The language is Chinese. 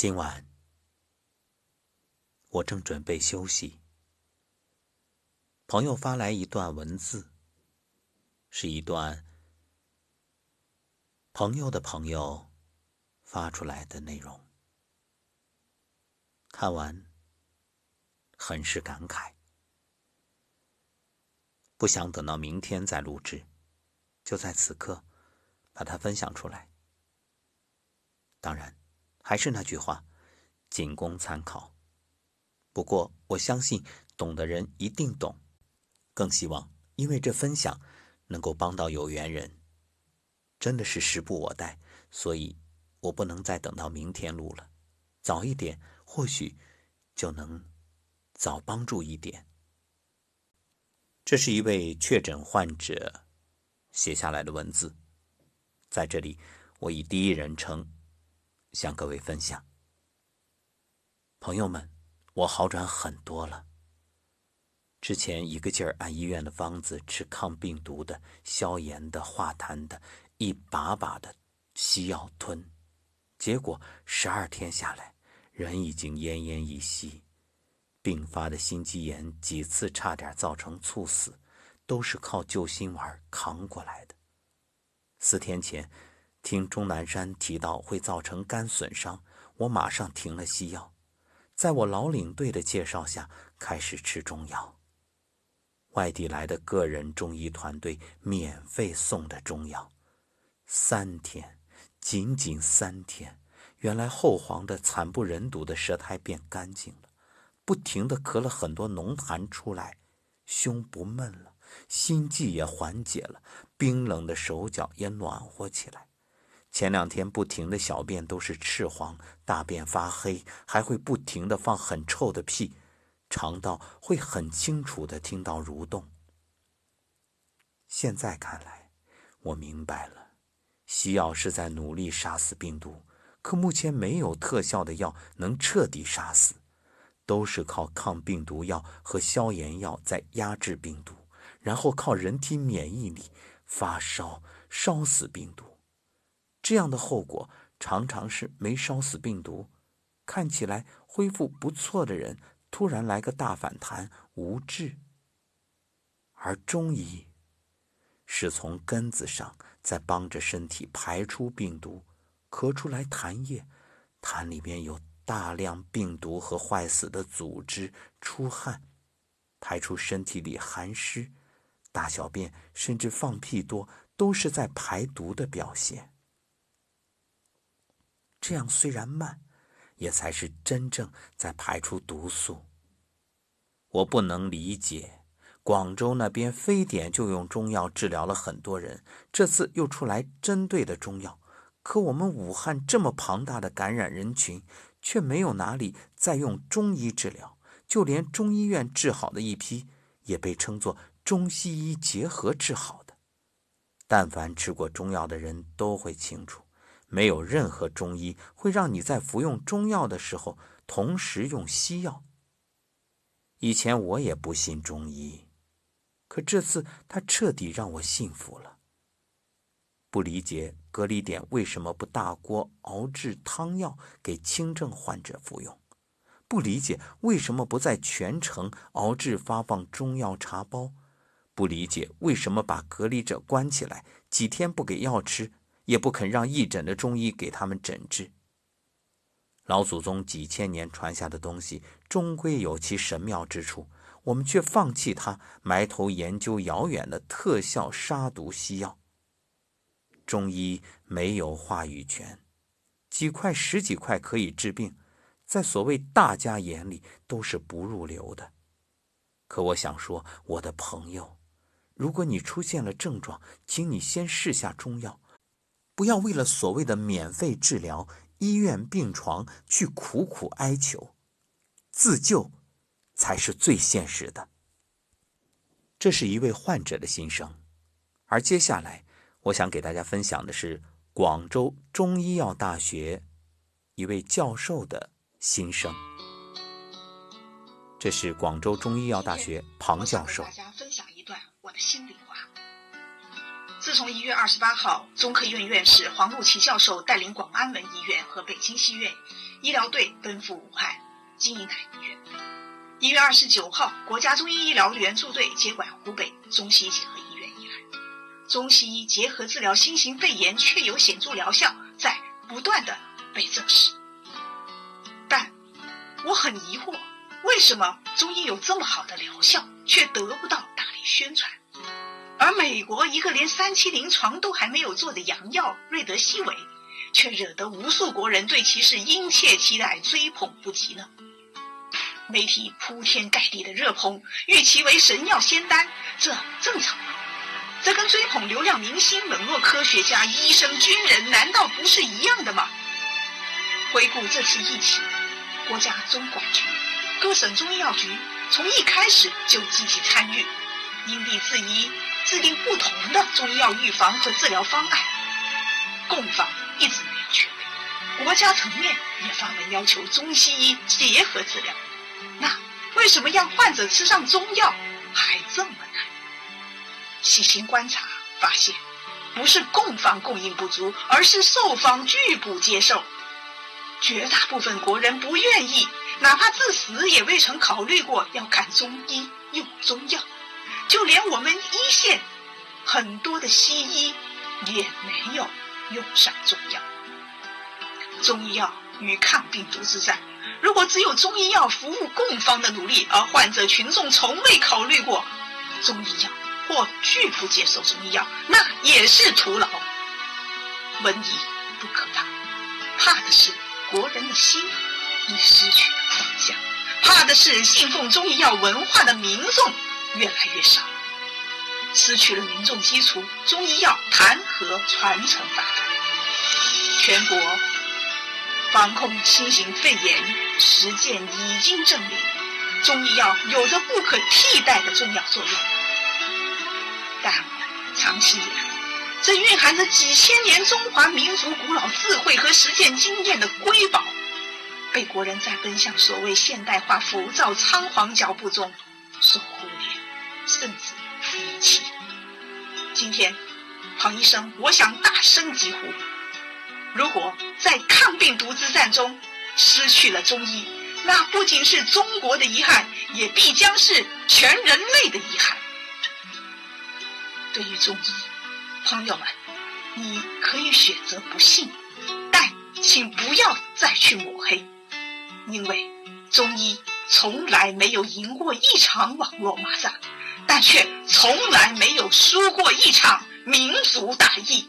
今晚我正准备休息，朋友发来一段文字，是一段朋友的朋友发出来的内容。看完，很是感慨，不想等到明天再录制，就在此刻把它分享出来。当然。还是那句话，仅供参考。不过我相信懂的人一定懂，更希望因为这分享能够帮到有缘人。真的是时不我待，所以我不能再等到明天录了，早一点或许就能早帮助一点。这是一位确诊患者写下来的文字，在这里我以第一人称。向各位分享，朋友们，我好转很多了。之前一个劲儿按医院的方子吃抗病毒的、消炎的、化痰的，一把把的西药吞，结果十二天下来，人已经奄奄一息。并发的心肌炎几次差点造成猝死，都是靠救心丸扛过来的。四天前。听钟南山提到会造成肝损伤，我马上停了西药，在我老领队的介绍下开始吃中药。外地来的个人中医团队免费送的中药，三天，仅仅三天，原来后黄的惨不忍睹的舌苔变干净了，不停的咳了很多浓痰出来，胸不闷了，心悸也缓解了，冰冷的手脚也暖和起来。前两天不停的小便都是赤黄，大便发黑，还会不停的放很臭的屁，肠道会很清楚的听到蠕动。现在看来，我明白了，西药是在努力杀死病毒，可目前没有特效的药能彻底杀死，都是靠抗病毒药和消炎药在压制病毒，然后靠人体免疫力发烧烧死病毒。这样的后果常常是没烧死病毒，看起来恢复不错的人突然来个大反弹，无治。而中医是从根子上在帮着身体排出病毒，咳出来痰液，痰里面有大量病毒和坏死的组织，出汗，排出身体里寒湿，大小便甚至放屁多，都是在排毒的表现。这样虽然慢，也才是真正在排出毒素。我不能理解，广州那边非典就用中药治疗了很多人，这次又出来针对的中药，可我们武汉这么庞大的感染人群，却没有哪里在用中医治疗，就连中医院治好的一批，也被称作中西医结合治好的。但凡吃过中药的人都会清楚。没有任何中医会让你在服用中药的时候同时用西药。以前我也不信中医，可这次他彻底让我信服了。不理解隔离点为什么不大锅熬制汤药给轻症患者服用，不理解为什么不在全城熬制发放中药茶包，不理解为什么把隔离者关起来几天不给药吃。也不肯让义诊的中医给他们诊治。老祖宗几千年传下的东西，终归有其神妙之处，我们却放弃它，埋头研究遥远的特效杀毒西药。中医没有话语权，几块十几块可以治病，在所谓大家眼里都是不入流的。可我想说，我的朋友，如果你出现了症状，请你先试下中药。不要为了所谓的免费治疗、医院病床去苦苦哀求，自救才是最现实的。这是一位患者的心声，而接下来我想给大家分享的是广州中医药大学一位教授的心声。这是广州中医药大学庞教授。大家分享一段我的心里话。自从一月二十八号，中科院院士黄璐琪教授带领广安门医院和北京西院医疗队奔赴武汉金银潭医院。一月二十九号，国家中医医疗援助队接管湖北中西医结合医院以来，中西医结合治疗新型肺炎确有显著疗效，在不断的被证实。但我很疑惑，为什么中医有这么好的疗效，却得不到大力宣传？而美国一个连三期临床都还没有做的洋药瑞德西韦，却惹得无数国人对其是殷切期待、追捧不及呢？媒体铺天盖地的热捧，誉其为神药仙丹，这正常吗？这跟追捧流量明星、冷落科学家、医生、军人，难道不是一样的吗？回顾这次疫情，国家中管局、各省中医药局从一开始就积极参与，因地制宜制定不同的中医药预防和治疗方案，供方一直没有缺位。国家层面也发文要求中西医结合治疗。那为什么让患者吃上中药还这么难？细心观察发现，不是供方供应不足，而是受方拒不接受。绝大部分国人不愿意，哪怕至死也未曾考虑过要看中医用中药。就连我们一线很多的西医也没有用上中药。中医药与抗病毒之战。如果只有中医药服务供方的努力，而患者群众从未考虑过中医药或拒不接受中医药，那也是徒劳。瘟疫不可怕，怕的是国人的心已失去了方向，怕的是信奉中医药文化的民众越来越少，失去了民众基础，中医药谈何传承发展？全国。防控新型肺炎实践已经证明，中医药有着不可替代的重要作用。但长期以来，这蕴含着几千年中华民族古老智慧和实践经验的瑰宝，被国人在奔向所谓现代化浮躁仓皇脚步中所忽，甚至遗弃。今天，庞医生，我想大声疾呼。如果在抗病毒之战中失去了中医，那不仅是中国的遗憾，也必将是全人类的遗憾。对于中医，朋友们，你可以选择不信，但请不要再去抹黑，因为中医从来没有赢过一场网络骂战，却从来没有输过一场民族大义。